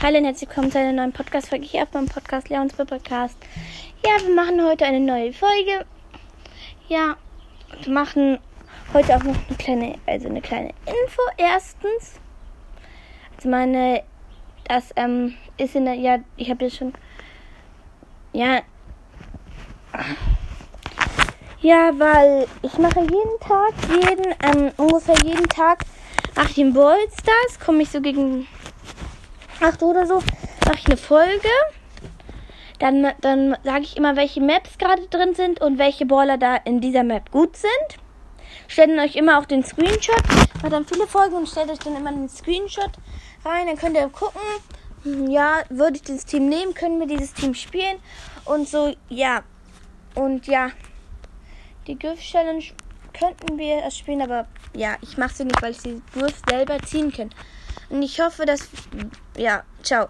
Hallo und herzlich willkommen zu einer neuen Podcast-Folge hier auf meinem Podcast Leons Podcast. Ja, wir machen heute eine neue Folge. Ja, wir machen heute auch noch eine kleine, also eine kleine Info. Erstens, also meine, das ähm, ist in der, ja, ich habe jetzt schon, ja, ja, weil ich mache jeden Tag, jeden, ähm, ungefähr jeden Tag ich in Ballstars, komme ich so gegen 8 oder so, mache ich eine Folge. Dann, dann sage ich immer, welche Maps gerade drin sind und welche Baller da in dieser Map gut sind. Stellen euch immer auch den Screenshot. Macht dann viele Folgen und stellt euch dann immer den Screenshot rein. Dann könnt ihr gucken, hm, ja, würde ich dieses Team nehmen, können wir dieses Team spielen. Und so, ja. Und ja, die Griff Challenge könnten wir erst spielen, aber ja, ich mache sie nicht, weil ich sie Griff selber ziehen kann. Und ich hoffe, dass. Ja, ciao.